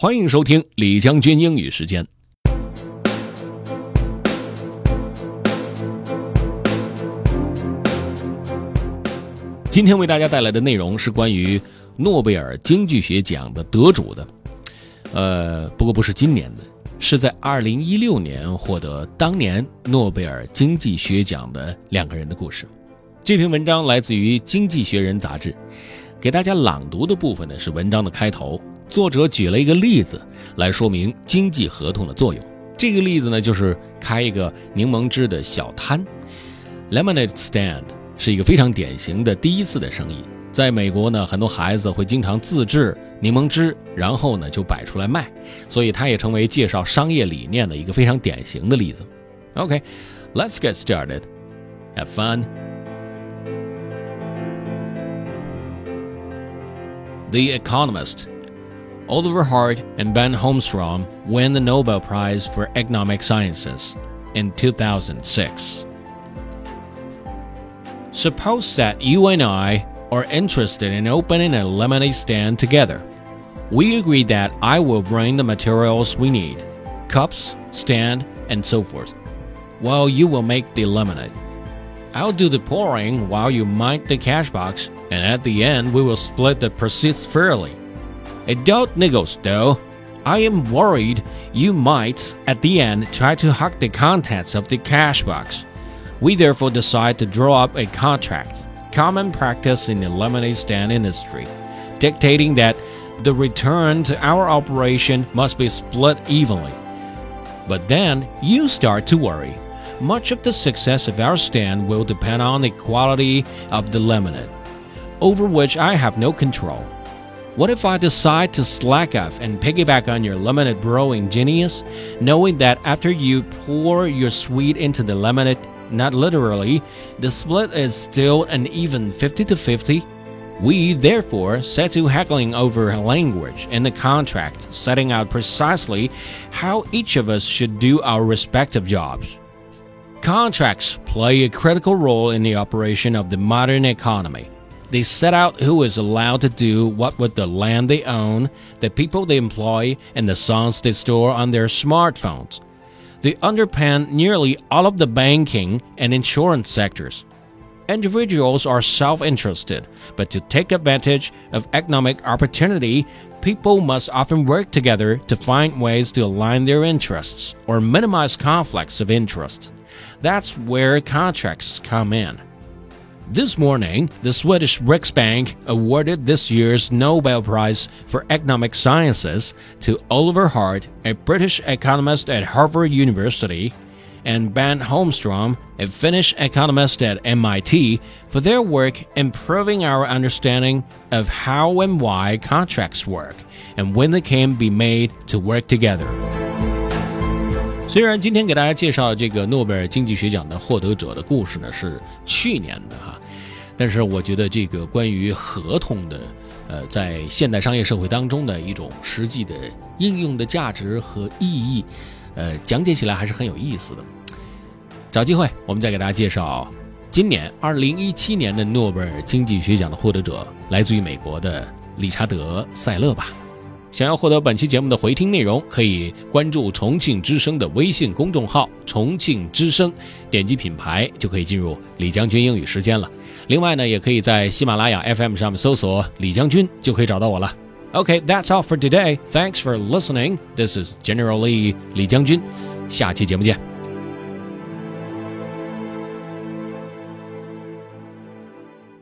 欢迎收听李将军英语时间。今天为大家带来的内容是关于诺贝尔经济学奖的得主的，呃，不过不是今年的，是在二零一六年获得当年诺贝尔经济学奖的两个人的故事。这篇文章来自于《经济学人》杂志，给大家朗读的部分呢是文章的开头。作者举了一个例子来说明经济合同的作用。这个例子呢就是开一个柠檬汁的小摊，lemonade stand。是一个非常典型的第一次的生意。在美国呢，很多孩子会经常自制柠檬汁，然后呢就摆出来卖，所以它也成为介绍商业理念的一个非常典型的例子。OK，let's get started. Have fun. The Economist. Oliver Hart and Bengt Holmstrom win the Nobel Prize for Economic Sciences in 2006. Suppose that you and I are interested in opening a lemonade stand together. We agree that I will bring the materials we need cups, stand, and so forth, while you will make the lemonade. I'll do the pouring while you mind the cash box, and at the end, we will split the proceeds fairly. Adult niggles, though. I am worried you might, at the end, try to hug the contents of the cash box. We therefore decide to draw up a contract, common practice in the lemonade stand industry, dictating that the return to our operation must be split evenly. But then you start to worry. Much of the success of our stand will depend on the quality of the lemonade, over which I have no control. What if I decide to slack off and piggyback on your lemonade brewing genius, knowing that after you pour your sweet into the lemonade, not literally, the split is still an even 50 to 50. We therefore set to haggling over language in the contract, setting out precisely how each of us should do our respective jobs. Contracts play a critical role in the operation of the modern economy. They set out who is allowed to do what with the land they own, the people they employ, and the songs they store on their smartphones. They underpin nearly all of the banking and insurance sectors. Individuals are self interested, but to take advantage of economic opportunity, people must often work together to find ways to align their interests or minimize conflicts of interest. That's where contracts come in. This morning, the Swedish Riksbank awarded this year's Nobel Prize for Economic Sciences to Oliver Hart, a British economist at Harvard University, and Bengt Holmstrom, a Finnish economist at MIT, for their work improving our understanding of how and why contracts work and when they can be made to work together. 虽然今天给大家介绍这个诺贝尔经济学奖的获得者的故事呢是去年的哈，但是我觉得这个关于合同的，呃，在现代商业社会当中的一种实际的应用的价值和意义，呃，讲解起来还是很有意思的。找机会我们再给大家介绍今年二零一七年的诺贝尔经济学奖的获得者，来自于美国的理查德·塞勒吧。想要获得本期节目的回听内容，可以关注重庆之声的微信公众号“重庆之声”，点击品牌就可以进入李将军英语时间了。另外呢，也可以在喜马拉雅 FM 上面搜索“李将军”，就可以找到我了。OK，that's all for today. Thanks for listening. This is General Lee 李将军。下期节目见。